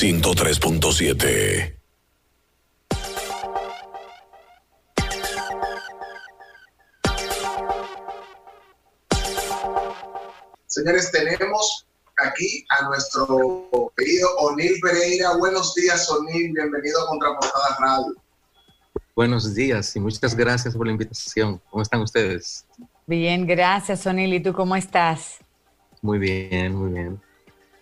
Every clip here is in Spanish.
103.7. Señores, tenemos aquí a nuestro querido Onil Pereira. Buenos días, Onil. Bienvenido a Contraportada Radio. Buenos días y muchas gracias por la invitación. ¿Cómo están ustedes? Bien, gracias, Onil. ¿Y tú cómo estás? Muy bien, muy bien.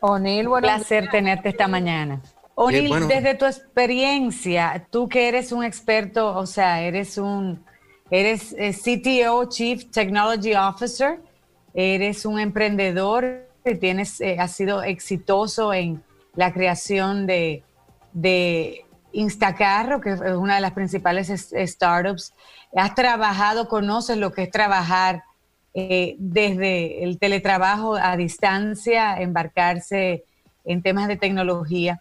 Onil, bueno. Un placer tenerte esta mañana. Onil, desde tu experiencia, tú que eres un experto, o sea, eres un, eres eh, CTO, Chief Technology Officer, eres un emprendedor que tienes, eh, has sido exitoso en la creación de, de Instacarro, que es una de las principales startups. Has trabajado, conoces lo que es trabajar eh, desde el teletrabajo a distancia, embarcarse en temas de tecnología.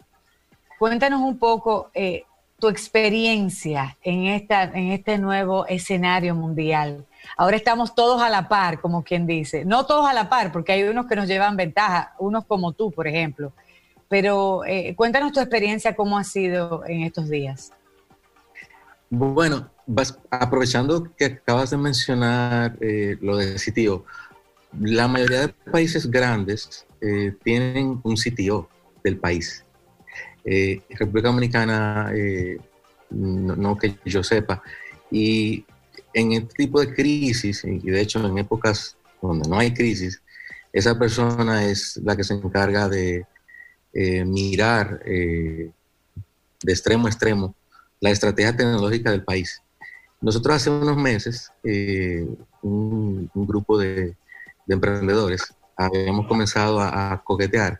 Cuéntanos un poco eh, tu experiencia en, esta, en este nuevo escenario mundial. Ahora estamos todos a la par, como quien dice. No todos a la par, porque hay unos que nos llevan ventaja, unos como tú, por ejemplo. Pero eh, cuéntanos tu experiencia, cómo ha sido en estos días. Bueno, aprovechando que acabas de mencionar eh, lo de sitio, la mayoría de países grandes eh, tienen un sitio del país. Eh, República Dominicana, no, que yo sepa, y en este tipo de crisis, y de hecho en épocas donde no hay crisis, esa persona es la que se encarga de mirar de extremo a extremo la estrategia tecnológica del país. Nosotros hace unos meses, eh, un, grupo de, emprendedores, habíamos comenzado a, coquetear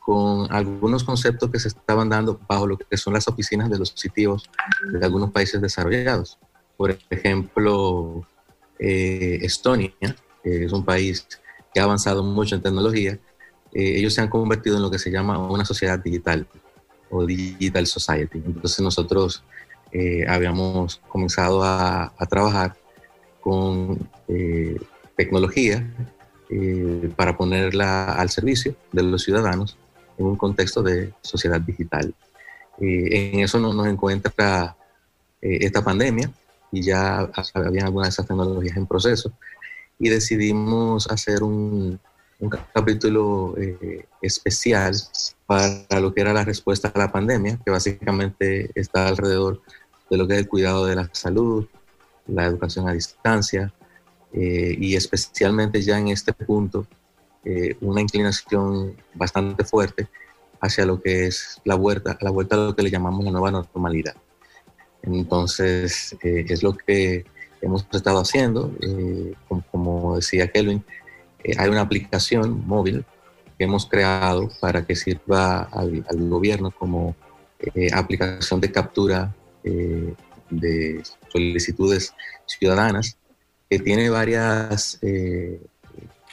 con algunos conceptos que se estaban dando bajo lo que son las oficinas de los sitios de algunos países desarrollados. Por ejemplo, eh, Estonia, que es un país que ha avanzado mucho en tecnología, eh, ellos se han convertido en lo que se llama una sociedad digital o Digital Society. Entonces nosotros eh, habíamos comenzado a, trabajar con eh, tecnología eh, para ponerla al servicio de los ciudadanos en un contexto de sociedad digital. en eso nos, encuentra esta pandemia y ya había algunas de esas tecnologías en proceso y decidimos hacer un, un capítulo eh, especial para lo que era la respuesta a la pandemia, que básicamente está alrededor de lo que es el cuidado de la salud, la educación a distancia eh, y especialmente ya en este punto eh, una inclinación bastante fuerte hacia lo que es la vuelta, la vuelta a lo que le llamamos la nueva normalidad. Entonces, es lo que hemos estado haciendo, como, como decía Kelvin, hay una aplicación móvil que hemos creado para que sirva al, gobierno como eh, aplicación de captura eh, de solicitudes ciudadanas, que tiene varias,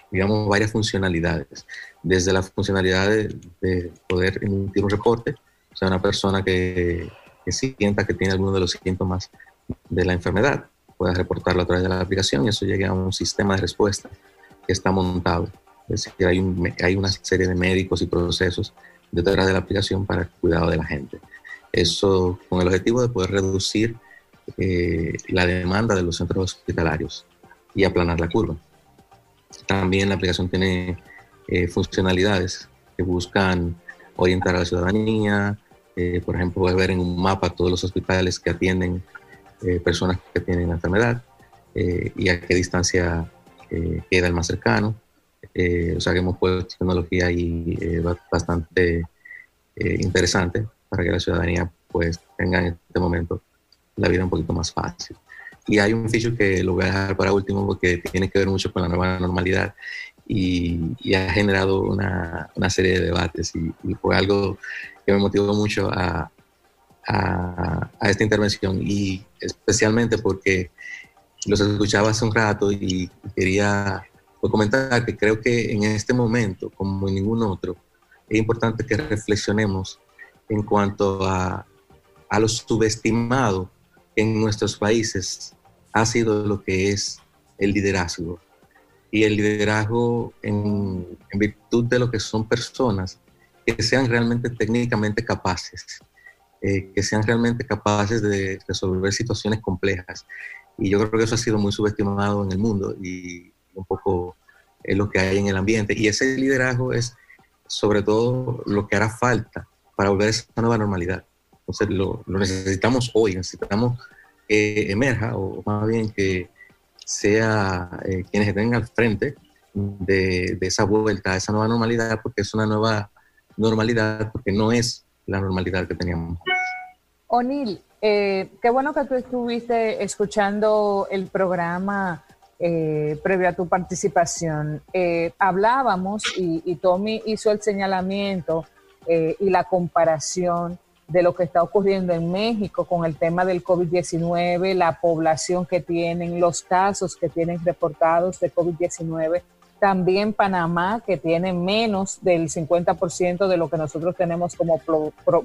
digamos, varias funcionalidades. Desde la funcionalidad de, poder emitir un reporte, o sea, una persona que, que sienta que tiene alguno de los síntomas de la enfermedad, pueda reportarlo a través de la aplicación y eso llegue a un sistema de respuesta que está montado. Es decir, hay, hay una serie de médicos y procesos detrás de la aplicación para el cuidado de la gente. Eso con el objetivo de poder reducir eh, la demanda de los centros hospitalarios y aplanar la curva. También la aplicación tiene eh, funcionalidades que buscan orientar a la ciudadanía, eh, por ejemplo, ver en un mapa todos los hospitales que atienden personas que tienen enfermedad y a qué distancia eh, queda el más cercano. Eh, o sea que hemos puesto tecnología ahí eh, bastante interesante para que la ciudadanía pues tenga en este momento la vida un poquito más fácil. Y hay un feature que lo voy a dejar para último porque tiene que ver mucho con la nueva normalidad y, ha generado una, una, serie de debates y, fue algo que me motivó mucho a, a, a, esta intervención y especialmente porque los escuchaba hace un rato y quería comentar que creo que en este momento, como en ningún otro, es importante que reflexionemos en cuanto a, a lo subestimado que en nuestros países ha sido lo que es el liderazgo. Y el liderazgo en, en virtud de lo que son personas que sean realmente técnicamente capaces, eh, que sean realmente capaces de resolver situaciones complejas. Y yo creo que eso ha sido muy subestimado en el mundo y un poco es lo que hay en el ambiente. Y ese liderazgo es sobre todo lo que hará falta para volver a esa nueva normalidad. Entonces lo, necesitamos hoy, necesitamos que emerja o más bien que sea eh, quienes estén al frente de, esa vuelta a esa nueva normalidad, porque es una nueva normalidad, porque no es la normalidad que teníamos. O'Neill, eh, qué bueno que tú estuviste escuchando el programa eh, previo a tu participación. hablábamos y, Tommy hizo el señalamiento y la comparación de lo que está ocurriendo en México con el tema del COVID-19, la población que tienen, los casos que tienen reportados de COVID-19. También Panamá, que tiene menos del 50% de lo que nosotros tenemos como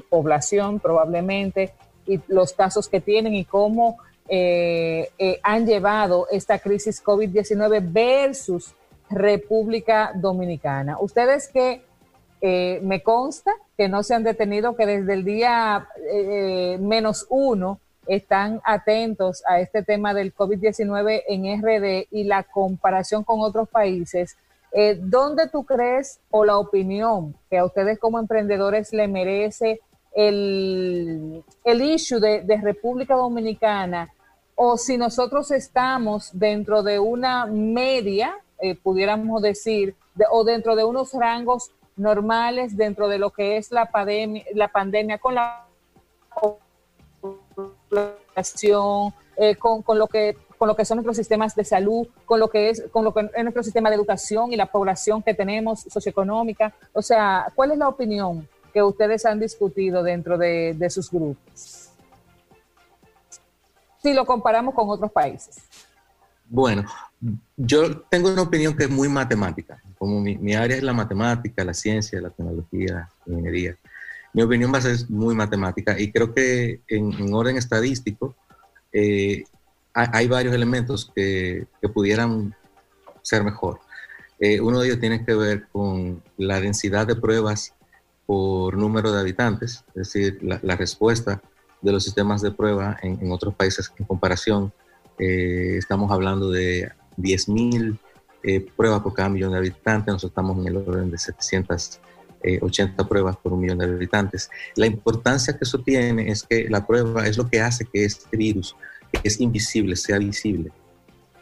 población probablemente, y los casos que tienen y cómo eh, eh, han llevado esta crisis COVID-19 versus República Dominicana. Ustedes que eh, me consta que no se han detenido, que desde el día eh, menos uno están atentos a este tema del COVID-19 en RD y la comparación con otros países. Eh, ¿Dónde tú crees o la opinión que a ustedes como emprendedores le merece el, el issue de, República Dominicana o si nosotros estamos dentro de una media, pudiéramos decir, o dentro de unos rangos normales dentro de lo que es la, pandemia, la pandemia con la población, eh, con, lo que con lo que son nuestros sistemas de salud, con lo que es con lo que es nuestro sistema de educación y la población que tenemos socioeconómica. O sea, ¿cuál es la opinión que ustedes han discutido dentro de, de sus grupos? Si lo comparamos con otros países. Bueno, yo tengo una opinión que es muy matemática. Como mi, área es la matemática, la ciencia, la tecnología, la ingeniería, mi opinión va a ser muy matemática y creo que en, orden estadístico eh, hay, varios elementos que, pudieran ser mejor. Eh, uno de ellos tiene que ver con la densidad de pruebas por número de habitantes, es decir, la, respuesta de los sistemas de prueba en, en otros países en comparación eh, estamos hablando de 10.000 eh, pruebas por cada millón de habitantes, nosotros estamos en el orden de 780 eh, pruebas por un millón de habitantes. La importancia que eso tiene es que la prueba es lo que hace que este virus, que es invisible, sea visible.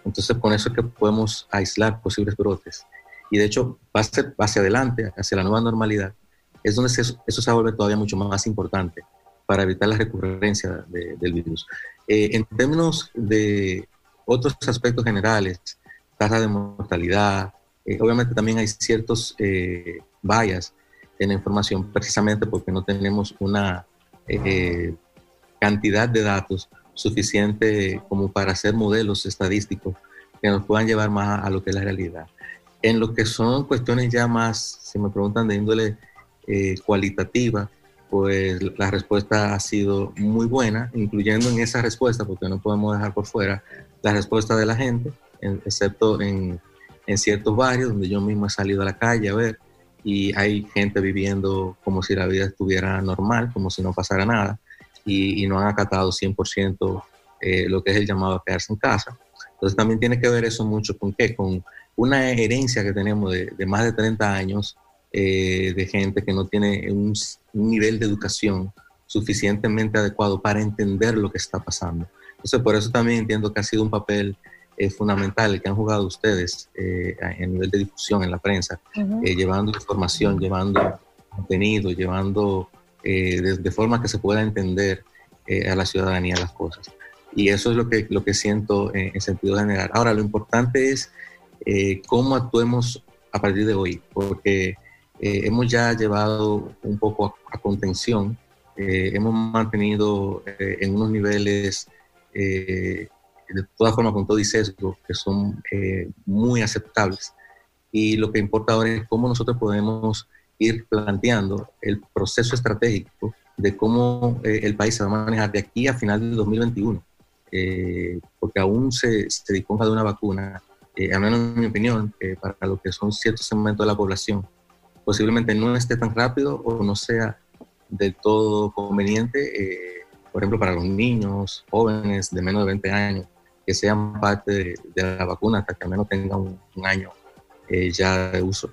Entonces, con eso es que podemos aislar posibles brotes. Y de hecho, hacia, hacia adelante, hacia la nueva normalidad, es donde eso se vuelve todavía mucho más importante para evitar la recurrencia del virus. Eh, en términos de otros aspectos generales, tasa de mortalidad, eh, obviamente también hay ciertos eh, en la información precisamente porque no tenemos una eh, cantidad de datos suficiente como para hacer modelos estadísticos que nos puedan llevar más a lo que es la realidad. En lo que son cuestiones ya más, si me preguntan de índole cualitativa, pues la respuesta ha sido muy buena, incluyendo en esa respuesta, porque no podemos dejar por fuera la respuesta de la gente, excepto en, en, ciertos barrios donde yo mismo he salido a la calle a ver y hay gente viviendo como si la vida estuviera normal, como si no pasara nada, y, no han acatado 100% eh, lo que es el llamado a quedarse en casa. Entonces también tiene que ver eso mucho con qué, con una herencia que tenemos de, de más de 30 años eh, de gente que no tiene un, nivel de educación suficientemente adecuado para entender lo que está pasando. Entonces, por eso también entiendo que ha sido un papel eh, fundamental el que han jugado ustedes eh, a nivel de difusión en la prensa, llevando información, llevando contenido, llevando de, forma que se pueda entender a la ciudadanía las cosas. Y eso es lo que, lo que siento en, sentido general. Ahora, lo importante es cómo actuemos a partir de hoy, porque eh, hemos ya llevado un poco a, contención, eh, hemos mantenido eh, en unos niveles, de todas formas con todo y sesgo, que son muy aceptables. Y lo que importa ahora es cómo nosotros podemos ir planteando el proceso estratégico de cómo el país se va a manejar de aquí a final del 2021. porque aún se, se disponga de una vacuna, al menos en mi opinión, para lo que son ciertos segmentos de la población, posiblemente no esté tan rápido o no sea del todo conveniente, eh, por ejemplo, para los niños, jóvenes de menos de 20 años, que sean parte de, la vacuna hasta que al menos tengan un, año eh, ya de uso.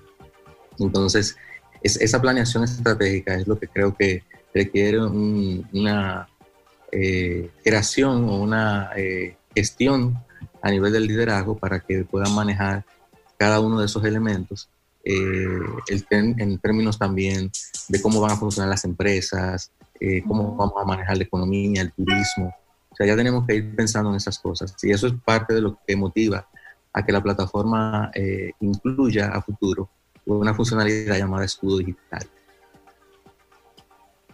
Entonces, esa planeación estratégica es lo que creo que requiere una eh, creación o una eh, gestión a nivel del liderazgo para que puedan manejar cada uno de esos elementos eh, en términos también de cómo van a funcionar las empresas, cómo vamos a manejar la economía, el turismo. O sea, ya tenemos que ir pensando en esas cosas. Y eso es parte de lo que motiva a que la plataforma incluya a futuro una funcionalidad llamada escudo digital.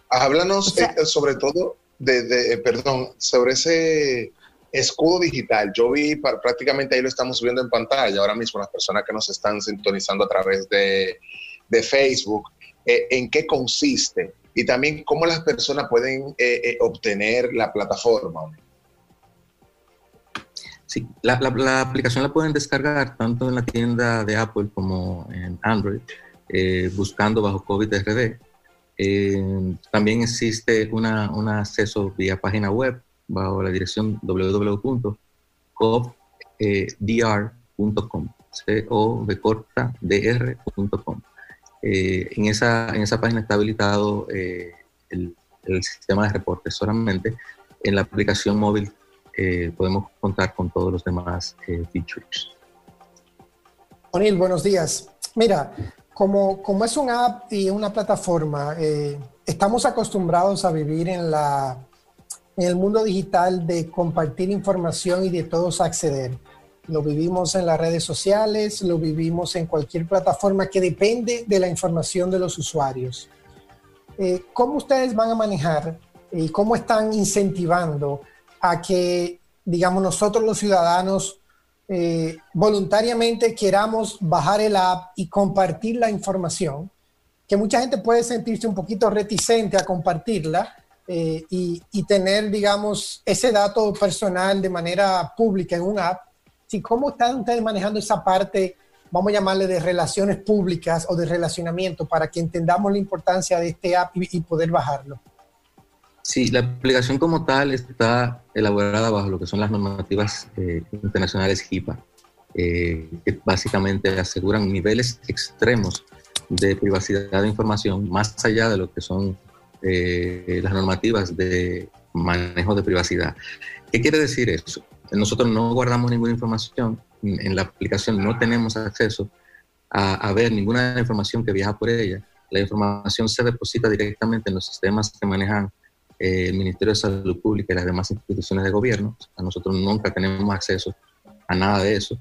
Háblanos eh, sobre todo de, eh, perdón, sobre ese escudo digital. Yo vi prácticamente ahí lo estamos viendo en pantalla ahora mismo las personas que nos están sintonizando a través de, Facebook. Eh, ¿En qué consiste? Y también cómo las personas pueden obtener la plataforma. Sí, la, aplicación la pueden descargar tanto en la tienda de Apple como en Android, eh, buscando bajo COVID-RD. Eh, también existe una, un acceso vía página web bajo la dirección www.covdr.com, o corta dr.com. Eh, en, esa, en esa página está habilitado el, el sistema de reportes solamente. En la aplicación móvil eh, podemos contar con todos los demás eh, features. O'Neill, buenos días. Mira, como, como es una app y una plataforma, eh, estamos acostumbrados a vivir en, la, en el mundo digital de compartir información y de todos acceder. Lo vivimos en las redes sociales, lo vivimos en cualquier plataforma que depende de la información de los usuarios. ¿Cómo ustedes van a manejar y cómo están incentivando a que, digamos, nosotros los ciudadanos eh, voluntariamente queramos bajar el app y compartir la información, que mucha gente puede sentirse un poquito reticente a compartirla eh, y, y, tener, digamos, ese dato personal de manera pública en un app. Sí, ¿Cómo están ustedes manejando esa parte, vamos a llamarle de relaciones públicas o de relacionamiento para que entendamos la importancia de este app y poder bajarlo? Sí, la aplicación como tal está elaborada bajo lo que son las normativas eh, internacionales HIPAA, eh, que básicamente aseguran niveles extremos de privacidad de información más allá de lo que son eh, las normativas de manejo de privacidad. ¿Qué quiere decir eso? Nosotros no guardamos ninguna información, en la aplicación no tenemos acceso a, a ver ninguna información que viaja por ella. La información se deposita directamente en los sistemas que manejan eh, el Ministerio de Salud Pública y las demás instituciones de gobierno. A nosotros nunca tenemos acceso a nada de eso.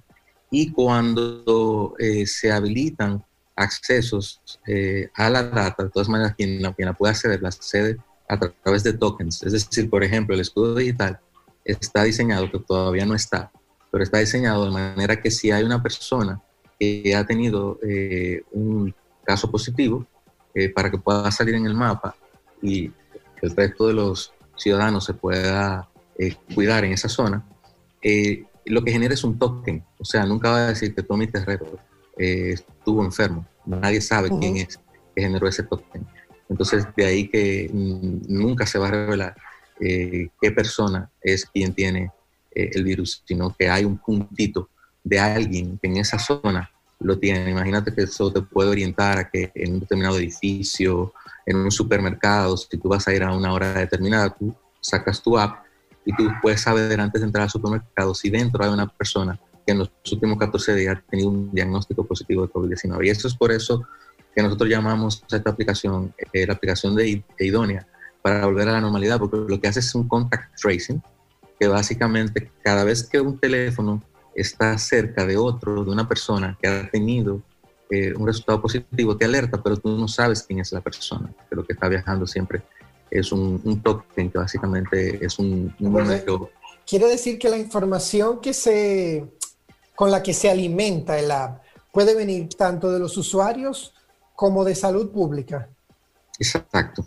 Y cuando eh, se habilitan accesos eh, a la data, de todas maneras, quien la, quien la puede acceder, la accede a través de tokens. Es decir, por ejemplo, el escudo digital está diseñado, que todavía no está, pero está diseñado de manera que si hay una persona que ha tenido un caso positivo, para que pueda salir en el mapa y el resto de los ciudadanos se pueda eh, cuidar en esa zona, eh, lo que genera es un token. O sea, nunca va a decir que Tommy Terrero eh, estuvo enfermo. Nadie sabe quién es que generó ese token. Entonces, de ahí que nunca se va a revelar qué persona es quien tiene el virus, sino que hay un puntito de alguien que en esa zona lo tiene. Imagínate que eso te puede orientar a que en un determinado edificio en un supermercado, si tú vas a ir a una hora determinada, tú sacas tu app y tú puedes saber antes de entrar al supermercado si dentro hay una persona que en los últimos 14 días ha tenido un diagnóstico positivo de COVID-19. Y eso es por eso que nosotros llamamos a esta aplicación eh, la aplicación de, idónea para volver a la normalidad, porque lo que hace es un contact tracing, que básicamente cada vez que un teléfono está cerca de otro, de una persona que ha tenido eh, un resultado positivo te alerta, pero tú no sabes quién es la persona, que lo que está viajando siempre es un, un token que básicamente es un, número. Quiere decir que la información que se, con la que se alimenta el app puede venir tanto de los usuarios como de salud pública. Exacto.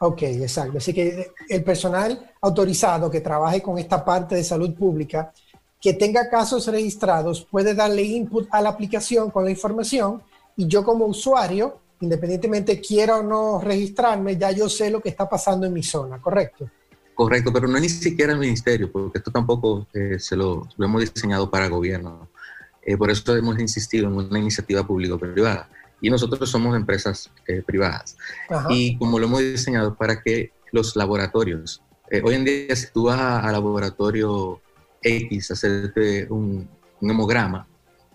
Ok, exacto. Así que el personal autorizado que trabaje con esta parte de salud pública que tenga casos registrados puede darle input a la aplicación con la información y yo como usuario independientemente quiera o no registrarme, ya yo sé lo que está pasando en mi zona, ¿correcto? Correcto, pero no es ni siquiera el ministerio, porque esto tampoco eh, se lo, hemos diseñado para gobierno. Eh, por eso hemos insistido en una iniciativa público-privada. Y nosotros somos empresas eh, privadas. Y como lo hemos diseñado para que los laboratorios, hoy en día si tú vas al laboratorio X a hacerte un, un hemograma,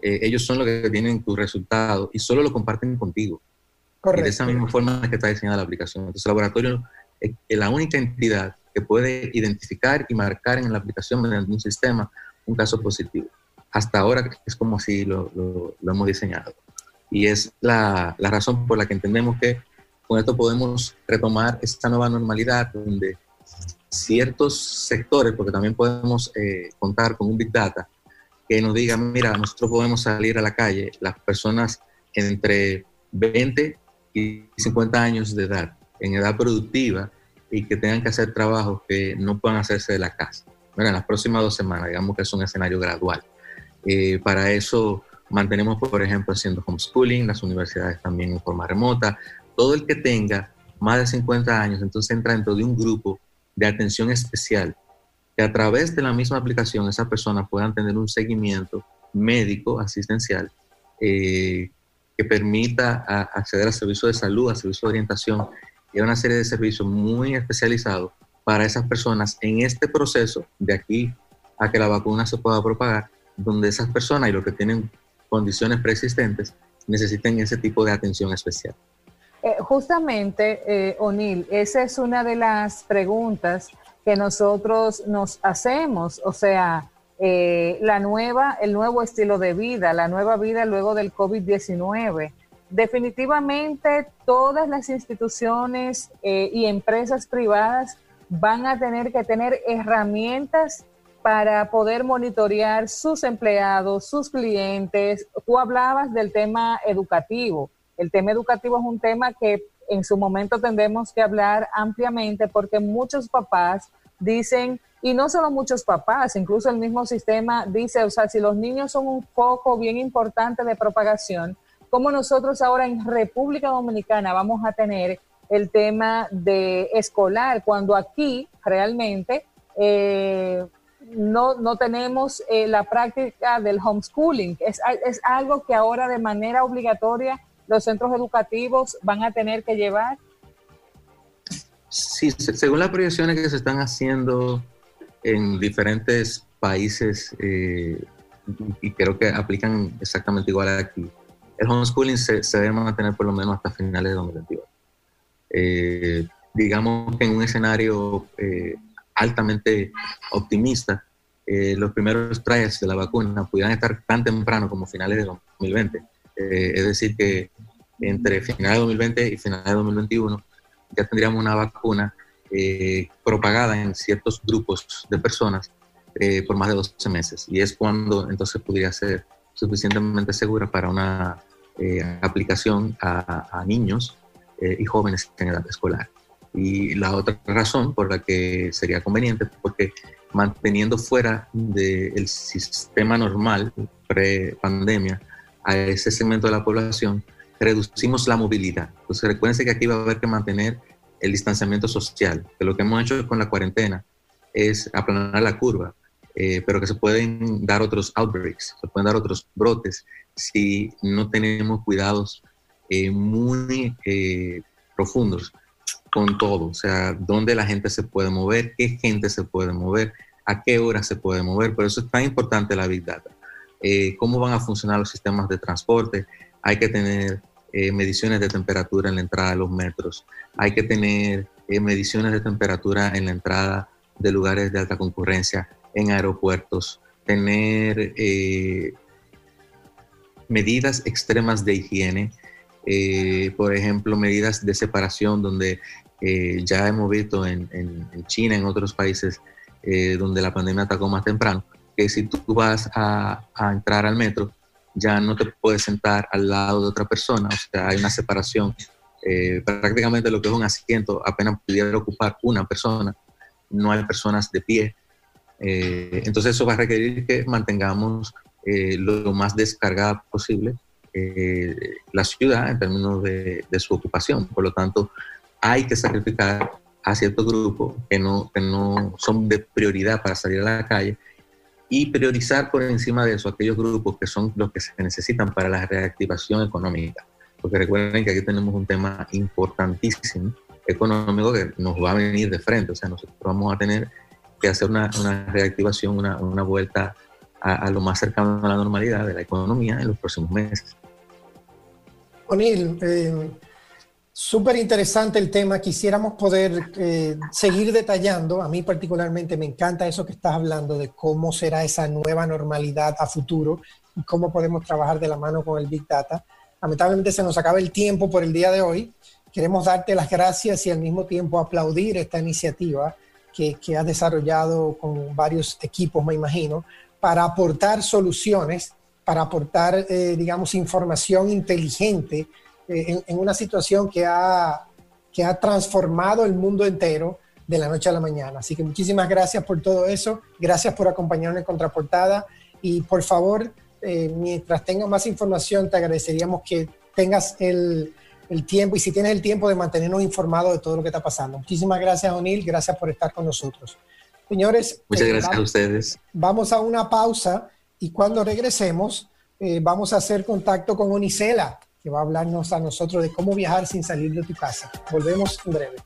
ellos son los que tienen tu resultado y solo lo comparten contigo. Correcto. Y de esa misma forma que está diseñada la aplicación. Entonces, el laboratorio es la única entidad que puede identificar y marcar en la aplicación mediante un sistema un caso positivo. Hasta ahora es como si lo, lo, hemos diseñado. Y es la, la, razón por la que entendemos que con esto podemos retomar esta nueva normalidad donde ciertos sectores, porque también podemos eh, contar con un Big Data, que nos diga, mira, nosotros podemos salir a la calle, las personas entre 20 y 50 años de edad, en edad productiva, y que tengan que hacer trabajos que no puedan hacerse de la casa. Bueno, en las próximas dos semanas, digamos que es un escenario gradual. Eh, para eso mantenemos, por ejemplo, haciendo homeschooling, las universidades también en forma remota. Todo el que tenga más de 50 años, entonces entra dentro de un grupo de atención especial, que a través de la misma aplicación esas personas puedan tener un seguimiento médico, asistencial, eh, que permita acceder a servicios de salud, a servicios de orientación y a una serie de servicios muy especializados para esas personas en este proceso de aquí a que la vacuna se pueda propagar, donde esas personas y los que tienen condiciones preexistentes necesiten ese tipo de atención especial. Eh, justamente, eh, O'Neill, esa es una de las preguntas que nosotros nos hacemos, o sea, eh, la nueva, el nuevo estilo de vida, la nueva vida luego del COVID-19. Definitivamente todas las instituciones y empresas privadas van a tener que tener herramientas para poder monitorear sus empleados, sus clientes. Tú hablabas del tema educativo. El tema educativo es un tema que en su momento tendremos que hablar ampliamente porque muchos papás dicen, y no solo muchos papás, incluso el mismo sistema dice, o sea, si los niños son un foco bien importante de propagación, como nosotros ahora en República Dominicana vamos a tener el tema de escolar, cuando aquí realmente eh, no, no, tenemos eh, la práctica del homeschooling. Es, es algo que ahora de manera obligatoria los centros educativos van a tener que llevar. Sí, según las proyecciones que se están haciendo en diferentes países, eh, y creo que aplican exactamente igual aquí, el homeschooling se, debe mantener por lo menos hasta finales de 2022. Eh, digamos que en un escenario altamente optimista, eh, los primeros trials de la vacuna pudieran estar tan temprano como finales de 2020. es decir, que entre finales de 2020 y finales de 2021 ya tendríamos una vacuna propagada en ciertos grupos de personas por más de 12 meses. Y es cuando entonces podría ser suficientemente segura para una eh, aplicación a, niños eh, y jóvenes en edad escolar. Y la otra razón por la que sería conveniente, porque manteniendo fuera del sistema normal pre-pandemia a ese segmento de la población, reducimos la movilidad. Entonces recuérdense que aquí va a haber que mantener el distanciamiento social, que lo que hemos hecho con la cuarentena es aplanar la curva, eh, pero que se pueden dar otros outbreaks, se pueden dar otros brotes si no tenemos cuidados eh, muy eh, profundos con todo, o sea, dónde la gente se puede mover, qué gente se puede mover, a qué hora se puede mover. Por eso es tan importante la Big Data. Eh, cómo van a funcionar los sistemas de transporte. Hay que tener mediciones de temperatura en la entrada de los metros. Hay que tener mediciones de temperatura en la entrada de lugares de alta concurrencia, en aeropuertos. Tener medidas extremas de higiene, eh, por ejemplo, medidas de separación donde eh, ya hemos visto en, China, en otros países eh, donde la pandemia atacó más temprano, que si tú vas a, entrar al metro, ya no te puedes sentar al lado de otra persona, o sea, hay una separación. prácticamente lo que es un asiento apenas pudiera ocupar una persona, no hay personas de pie. entonces eso va a requerir que mantengamos eh, lo más descargada posible eh, la ciudad en términos de, su ocupación. Por lo tanto, hay que sacrificar a ciertos grupos que no, que no son de prioridad para salir a la calle y priorizar por encima de eso aquellos grupos que son los que se necesitan para la reactivación económica. Porque recuerden que aquí tenemos un tema importantísimo económico que nos va a venir de frente. O sea, nosotros vamos a tener que hacer una, reactivación, una, una vuelta a, lo más cercano a la normalidad de la economía en los próximos meses. O'Neill, eh, súper interesante el tema. Quisiéramos poder eh, seguir detallando. A mí particularmente me encanta eso que estás hablando de cómo será esa nueva normalidad a futuro y cómo podemos trabajar de la mano con el Big Data. Lamentablemente se nos acaba el tiempo por el día de hoy. Queremos darte las gracias y al mismo tiempo aplaudir esta iniciativa que, que has desarrollado con varios equipos, me imagino, para aportar soluciones, para aportar, eh, digamos, información inteligente eh, en, una situación que ha, que ha transformado el mundo entero de la noche a la mañana. Así que muchísimas gracias por todo eso, gracias por acompañarnos en Contraportada y por favor, eh, mientras tenga más información, te agradeceríamos que tengas el, el tiempo y si tienes el tiempo de mantenernos informados de todo lo que está pasando. Muchísimas gracias, O'Neill, gracias por estar con nosotros. Señores, muchas eh, gracias a ustedes. Vamos a una pausa y cuando regresemos eh, vamos a hacer contacto con Onicela, que va a hablarnos a nosotros de cómo viajar sin salir de tu casa. Volvemos en breve.